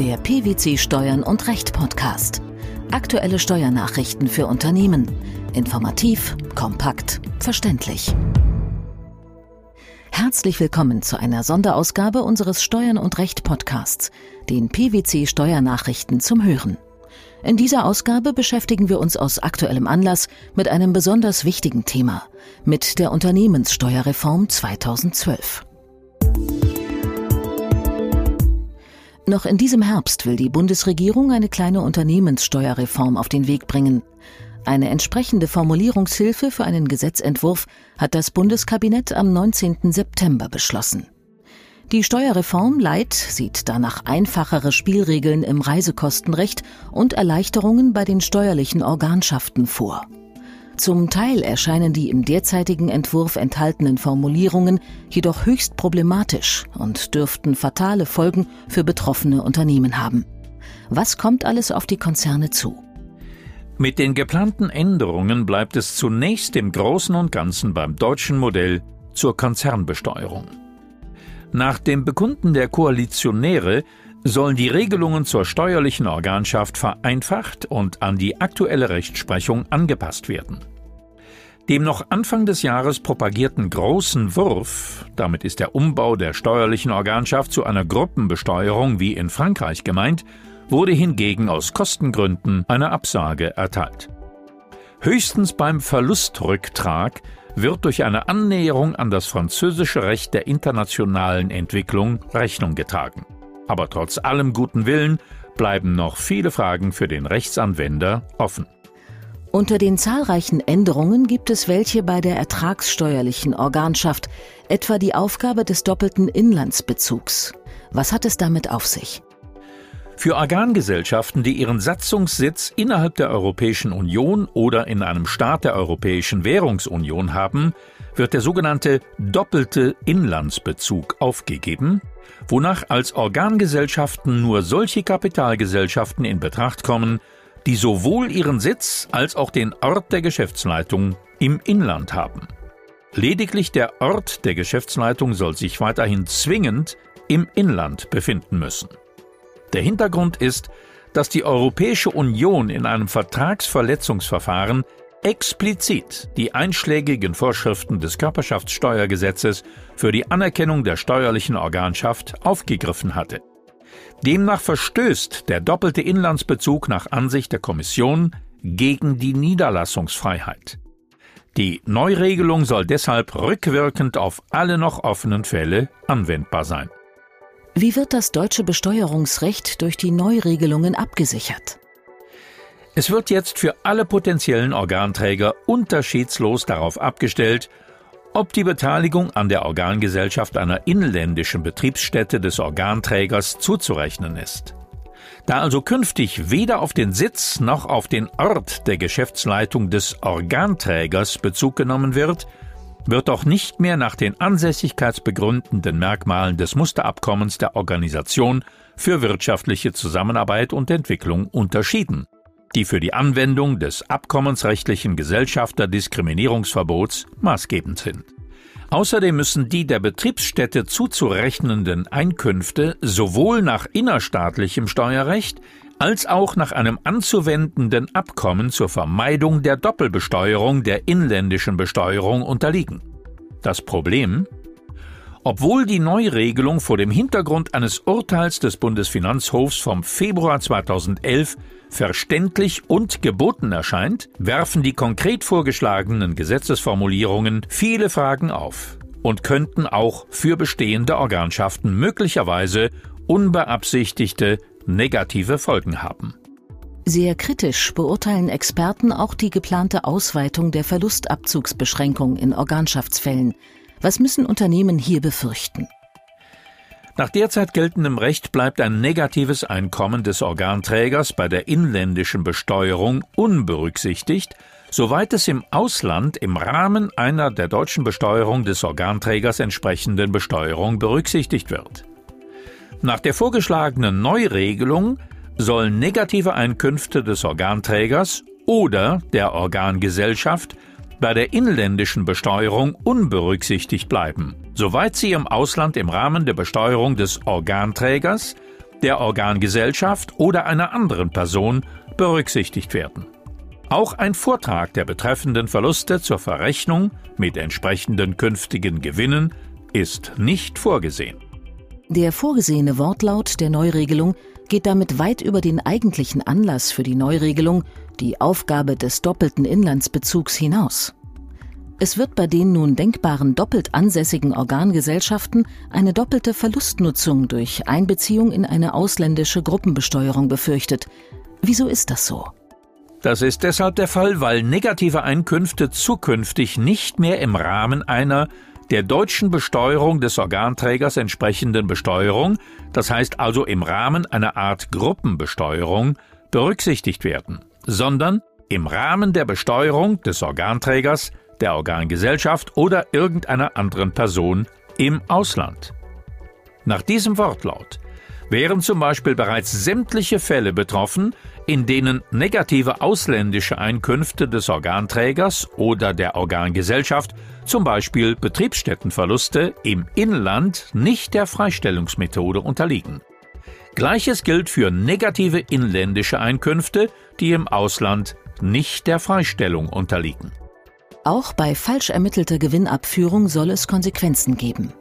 Der PwC Steuern und Recht Podcast. Aktuelle Steuernachrichten für Unternehmen. Informativ, kompakt, verständlich. Herzlich willkommen zu einer Sonderausgabe unseres Steuern und Recht Podcasts, den PwC Steuernachrichten zum Hören. In dieser Ausgabe beschäftigen wir uns aus aktuellem Anlass mit einem besonders wichtigen Thema, mit der Unternehmenssteuerreform 2012. Noch in diesem Herbst will die Bundesregierung eine kleine Unternehmenssteuerreform auf den Weg bringen. Eine entsprechende Formulierungshilfe für einen Gesetzentwurf hat das Bundeskabinett am 19. September beschlossen. Die Steuerreform Leit sieht danach einfachere Spielregeln im Reisekostenrecht und Erleichterungen bei den steuerlichen Organschaften vor. Zum Teil erscheinen die im derzeitigen Entwurf enthaltenen Formulierungen jedoch höchst problematisch und dürften fatale Folgen für betroffene Unternehmen haben. Was kommt alles auf die Konzerne zu? Mit den geplanten Änderungen bleibt es zunächst im Großen und Ganzen beim deutschen Modell zur Konzernbesteuerung. Nach dem Bekunden der Koalitionäre sollen die Regelungen zur steuerlichen Organschaft vereinfacht und an die aktuelle Rechtsprechung angepasst werden. Dem noch Anfang des Jahres propagierten großen Wurf, damit ist der Umbau der steuerlichen Organschaft zu einer Gruppenbesteuerung wie in Frankreich gemeint, wurde hingegen aus Kostengründen eine Absage erteilt. Höchstens beim Verlustrücktrag wird durch eine Annäherung an das französische Recht der internationalen Entwicklung Rechnung getragen. Aber trotz allem guten Willen bleiben noch viele Fragen für den Rechtsanwender offen. Unter den zahlreichen Änderungen gibt es welche bei der ertragssteuerlichen Organschaft, etwa die Aufgabe des doppelten Inlandsbezugs. Was hat es damit auf sich? Für Organgesellschaften, die ihren Satzungssitz innerhalb der Europäischen Union oder in einem Staat der Europäischen Währungsunion haben, wird der sogenannte doppelte Inlandsbezug aufgegeben, wonach als Organgesellschaften nur solche Kapitalgesellschaften in Betracht kommen, die sowohl ihren Sitz als auch den Ort der Geschäftsleitung im Inland haben. Lediglich der Ort der Geschäftsleitung soll sich weiterhin zwingend im Inland befinden müssen. Der Hintergrund ist, dass die Europäische Union in einem Vertragsverletzungsverfahren explizit die einschlägigen Vorschriften des Körperschaftssteuergesetzes für die Anerkennung der steuerlichen Organschaft aufgegriffen hatte. Demnach verstößt der doppelte Inlandsbezug nach Ansicht der Kommission gegen die Niederlassungsfreiheit. Die Neuregelung soll deshalb rückwirkend auf alle noch offenen Fälle anwendbar sein. Wie wird das deutsche Besteuerungsrecht durch die Neuregelungen abgesichert? Es wird jetzt für alle potenziellen Organträger unterschiedslos darauf abgestellt, ob die Beteiligung an der Organgesellschaft einer inländischen Betriebsstätte des Organträgers zuzurechnen ist. Da also künftig weder auf den Sitz noch auf den Ort der Geschäftsleitung des Organträgers Bezug genommen wird, wird auch nicht mehr nach den ansässigkeitsbegründenden Merkmalen des Musterabkommens der Organisation für wirtschaftliche Zusammenarbeit und Entwicklung unterschieden, die für die Anwendung des abkommensrechtlichen Gesellschafterdiskriminierungsverbots maßgebend sind. Außerdem müssen die der Betriebsstätte zuzurechnenden Einkünfte sowohl nach innerstaatlichem Steuerrecht als auch nach einem anzuwendenden Abkommen zur Vermeidung der Doppelbesteuerung der inländischen Besteuerung unterliegen. Das Problem? Obwohl die Neuregelung vor dem Hintergrund eines Urteils des Bundesfinanzhofs vom Februar 2011 verständlich und geboten erscheint, werfen die konkret vorgeschlagenen Gesetzesformulierungen viele Fragen auf und könnten auch für bestehende Organschaften möglicherweise unbeabsichtigte negative Folgen haben. Sehr kritisch beurteilen Experten auch die geplante Ausweitung der Verlustabzugsbeschränkung in Organschaftsfällen. Was müssen Unternehmen hier befürchten? Nach derzeit geltendem Recht bleibt ein negatives Einkommen des Organträgers bei der inländischen Besteuerung unberücksichtigt, soweit es im Ausland im Rahmen einer der deutschen Besteuerung des Organträgers entsprechenden Besteuerung berücksichtigt wird. Nach der vorgeschlagenen Neuregelung sollen negative Einkünfte des Organträgers oder der Organgesellschaft bei der inländischen Besteuerung unberücksichtigt bleiben, soweit sie im Ausland im Rahmen der Besteuerung des Organträgers der Organgesellschaft oder einer anderen Person berücksichtigt werden. Auch ein Vortrag der betreffenden Verluste zur Verrechnung mit entsprechenden künftigen Gewinnen ist nicht vorgesehen. Der vorgesehene Wortlaut der Neuregelung geht damit weit über den eigentlichen Anlass für die Neuregelung, die Aufgabe des doppelten Inlandsbezugs hinaus. Es wird bei den nun denkbaren doppelt ansässigen Organgesellschaften eine doppelte Verlustnutzung durch Einbeziehung in eine ausländische Gruppenbesteuerung befürchtet. Wieso ist das so? Das ist deshalb der Fall, weil negative Einkünfte zukünftig nicht mehr im Rahmen einer der deutschen Besteuerung des Organträgers entsprechenden Besteuerung, das heißt also im Rahmen einer Art Gruppenbesteuerung, berücksichtigt werden, sondern im Rahmen der Besteuerung des Organträgers, der Organgesellschaft oder irgendeiner anderen Person im Ausland. Nach diesem Wortlaut wären zum Beispiel bereits sämtliche Fälle betroffen, in denen negative ausländische Einkünfte des Organträgers oder der Organgesellschaft, zum Beispiel Betriebsstättenverluste im Inland, nicht der Freistellungsmethode unterliegen. Gleiches gilt für negative inländische Einkünfte, die im Ausland nicht der Freistellung unterliegen. Auch bei falsch ermittelter Gewinnabführung soll es Konsequenzen geben.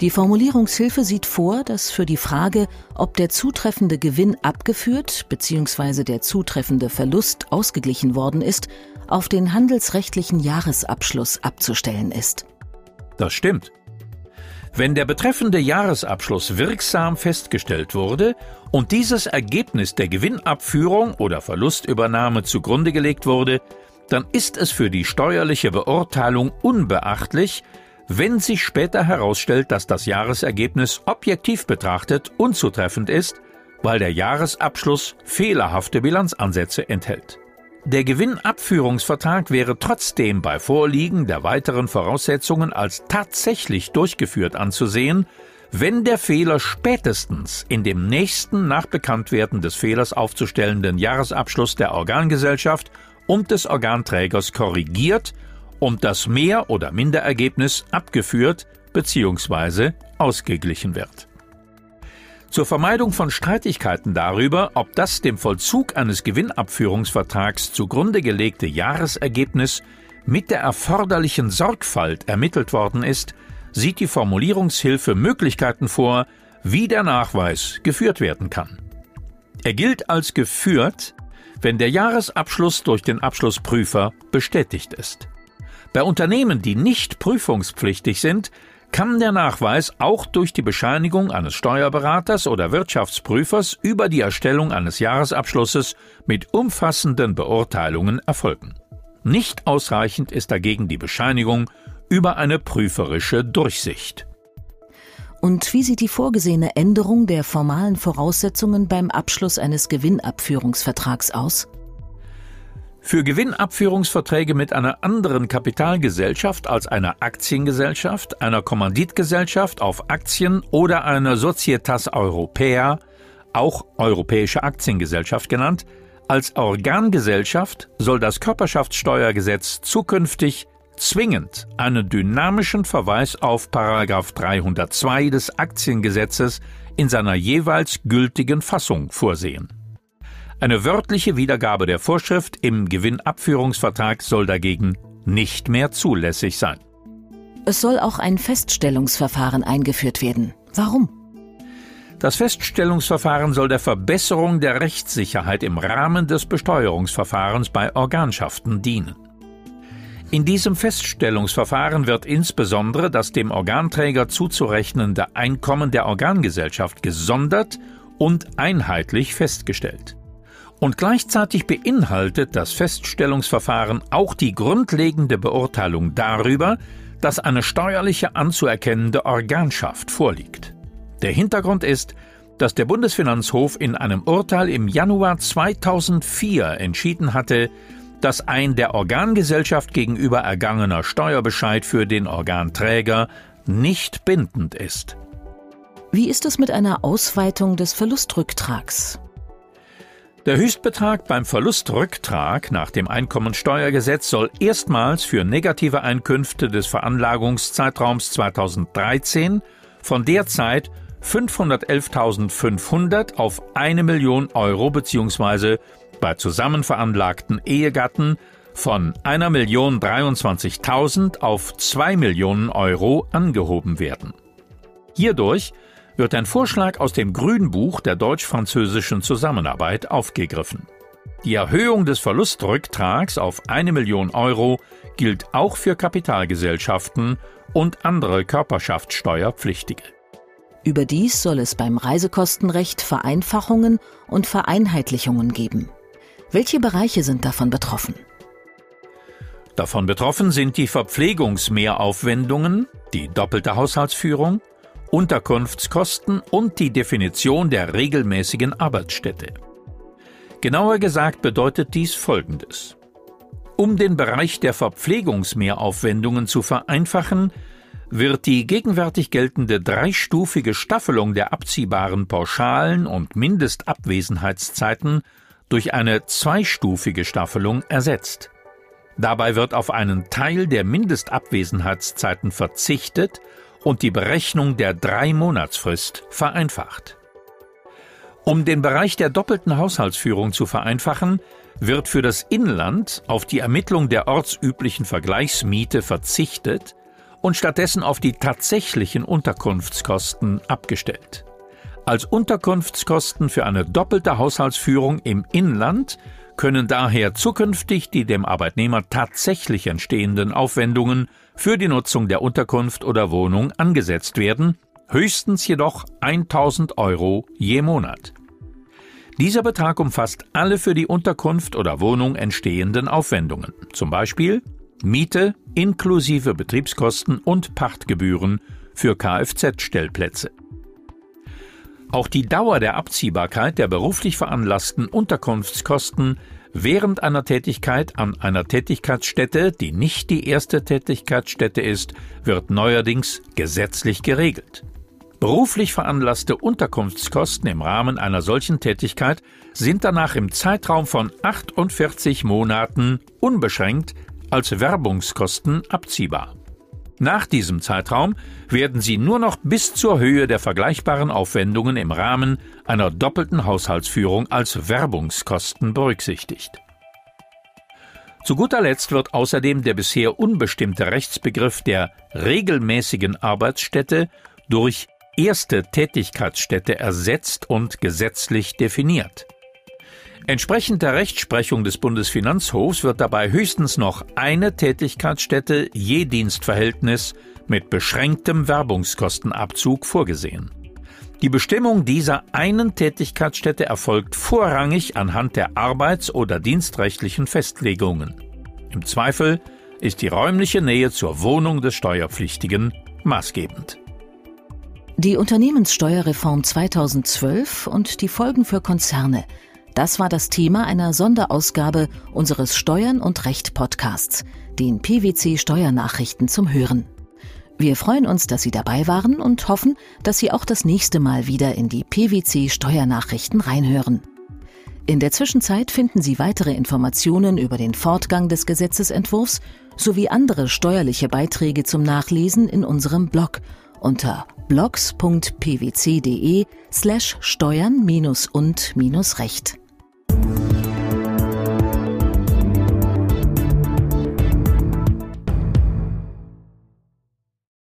Die Formulierungshilfe sieht vor, dass für die Frage, ob der zutreffende Gewinn abgeführt bzw. der zutreffende Verlust ausgeglichen worden ist, auf den handelsrechtlichen Jahresabschluss abzustellen ist. Das stimmt. Wenn der betreffende Jahresabschluss wirksam festgestellt wurde und dieses Ergebnis der Gewinnabführung oder Verlustübernahme zugrunde gelegt wurde, dann ist es für die steuerliche Beurteilung unbeachtlich, wenn sich später herausstellt, dass das Jahresergebnis objektiv betrachtet unzutreffend ist, weil der Jahresabschluss fehlerhafte Bilanzansätze enthält. Der Gewinnabführungsvertrag wäre trotzdem bei Vorliegen der weiteren Voraussetzungen als tatsächlich durchgeführt anzusehen, wenn der Fehler spätestens in dem nächsten nach Bekanntwerden des Fehlers aufzustellenden Jahresabschluss der Organgesellschaft und des Organträgers korrigiert und das Mehr- oder Minderergebnis abgeführt bzw. ausgeglichen wird. Zur Vermeidung von Streitigkeiten darüber, ob das dem Vollzug eines Gewinnabführungsvertrags zugrunde gelegte Jahresergebnis mit der erforderlichen Sorgfalt ermittelt worden ist, sieht die Formulierungshilfe Möglichkeiten vor, wie der Nachweis geführt werden kann. Er gilt als geführt, wenn der Jahresabschluss durch den Abschlussprüfer bestätigt ist. Bei Unternehmen, die nicht prüfungspflichtig sind, kann der Nachweis auch durch die Bescheinigung eines Steuerberaters oder Wirtschaftsprüfers über die Erstellung eines Jahresabschlusses mit umfassenden Beurteilungen erfolgen. Nicht ausreichend ist dagegen die Bescheinigung über eine prüferische Durchsicht. Und wie sieht die vorgesehene Änderung der formalen Voraussetzungen beim Abschluss eines Gewinnabführungsvertrags aus? Für Gewinnabführungsverträge mit einer anderen Kapitalgesellschaft als einer Aktiengesellschaft, einer Kommanditgesellschaft auf Aktien oder einer Societas Europea, auch Europäische Aktiengesellschaft genannt, als Organgesellschaft soll das Körperschaftssteuergesetz zukünftig zwingend einen dynamischen Verweis auf 302 des Aktiengesetzes in seiner jeweils gültigen Fassung vorsehen. Eine wörtliche Wiedergabe der Vorschrift im Gewinnabführungsvertrag soll dagegen nicht mehr zulässig sein. Es soll auch ein Feststellungsverfahren eingeführt werden. Warum? Das Feststellungsverfahren soll der Verbesserung der Rechtssicherheit im Rahmen des Besteuerungsverfahrens bei Organschaften dienen. In diesem Feststellungsverfahren wird insbesondere das dem Organträger zuzurechnende Einkommen der Organgesellschaft gesondert und einheitlich festgestellt. Und gleichzeitig beinhaltet das Feststellungsverfahren auch die grundlegende Beurteilung darüber, dass eine steuerliche anzuerkennende Organschaft vorliegt. Der Hintergrund ist, dass der Bundesfinanzhof in einem Urteil im Januar 2004 entschieden hatte, dass ein der Organgesellschaft gegenüber ergangener Steuerbescheid für den Organträger nicht bindend ist. Wie ist es mit einer Ausweitung des Verlustrücktrags? Der Höchstbetrag beim Verlustrücktrag nach dem Einkommensteuergesetz soll erstmals für negative Einkünfte des Veranlagungszeitraums 2013 von derzeit 511.500 auf 1 Million Euro bzw. bei zusammen veranlagten Ehegatten von 1.023.000 auf 2 Millionen Euro angehoben werden. Hierdurch wird ein Vorschlag aus dem Grünbuch der deutsch-französischen Zusammenarbeit aufgegriffen. Die Erhöhung des Verlustrücktrags auf 1 Million Euro gilt auch für Kapitalgesellschaften und andere Körperschaftssteuerpflichtige. Überdies soll es beim Reisekostenrecht Vereinfachungen und Vereinheitlichungen geben. Welche Bereiche sind davon betroffen? Davon betroffen sind die Verpflegungsmehraufwendungen, die doppelte Haushaltsführung, Unterkunftskosten und die Definition der regelmäßigen Arbeitsstätte. Genauer gesagt bedeutet dies Folgendes. Um den Bereich der Verpflegungsmehraufwendungen zu vereinfachen, wird die gegenwärtig geltende dreistufige Staffelung der abziehbaren Pauschalen und Mindestabwesenheitszeiten durch eine zweistufige Staffelung ersetzt. Dabei wird auf einen Teil der Mindestabwesenheitszeiten verzichtet und die Berechnung der Drei-Monatsfrist vereinfacht. Um den Bereich der doppelten Haushaltsführung zu vereinfachen, wird für das Inland auf die Ermittlung der ortsüblichen Vergleichsmiete verzichtet und stattdessen auf die tatsächlichen Unterkunftskosten abgestellt. Als Unterkunftskosten für eine doppelte Haushaltsführung im Inland können daher zukünftig die dem Arbeitnehmer tatsächlich entstehenden Aufwendungen für die Nutzung der Unterkunft oder Wohnung angesetzt werden, höchstens jedoch 1000 Euro je Monat. Dieser Betrag umfasst alle für die Unterkunft oder Wohnung entstehenden Aufwendungen, zum Beispiel Miete inklusive Betriebskosten und Pachtgebühren für Kfz-Stellplätze. Auch die Dauer der Abziehbarkeit der beruflich veranlassten Unterkunftskosten während einer Tätigkeit an einer Tätigkeitsstätte, die nicht die erste Tätigkeitsstätte ist, wird neuerdings gesetzlich geregelt. Beruflich veranlasste Unterkunftskosten im Rahmen einer solchen Tätigkeit sind danach im Zeitraum von 48 Monaten unbeschränkt als Werbungskosten abziehbar. Nach diesem Zeitraum werden sie nur noch bis zur Höhe der vergleichbaren Aufwendungen im Rahmen einer doppelten Haushaltsführung als Werbungskosten berücksichtigt. Zu guter Letzt wird außerdem der bisher unbestimmte Rechtsbegriff der regelmäßigen Arbeitsstätte durch erste Tätigkeitsstätte ersetzt und gesetzlich definiert. Entsprechend der Rechtsprechung des Bundesfinanzhofs wird dabei höchstens noch eine Tätigkeitsstätte je Dienstverhältnis mit beschränktem Werbungskostenabzug vorgesehen. Die Bestimmung dieser einen Tätigkeitsstätte erfolgt vorrangig anhand der arbeits- oder dienstrechtlichen Festlegungen. Im Zweifel ist die räumliche Nähe zur Wohnung des Steuerpflichtigen maßgebend. Die Unternehmenssteuerreform 2012 und die Folgen für Konzerne. Das war das Thema einer Sonderausgabe unseres Steuern und Recht Podcasts, den PwC Steuernachrichten zum Hören. Wir freuen uns, dass Sie dabei waren und hoffen, dass Sie auch das nächste Mal wieder in die PwC Steuernachrichten reinhören. In der Zwischenzeit finden Sie weitere Informationen über den Fortgang des Gesetzesentwurfs sowie andere steuerliche Beiträge zum Nachlesen in unserem Blog unter blogs.pwc.de slash steuern und recht.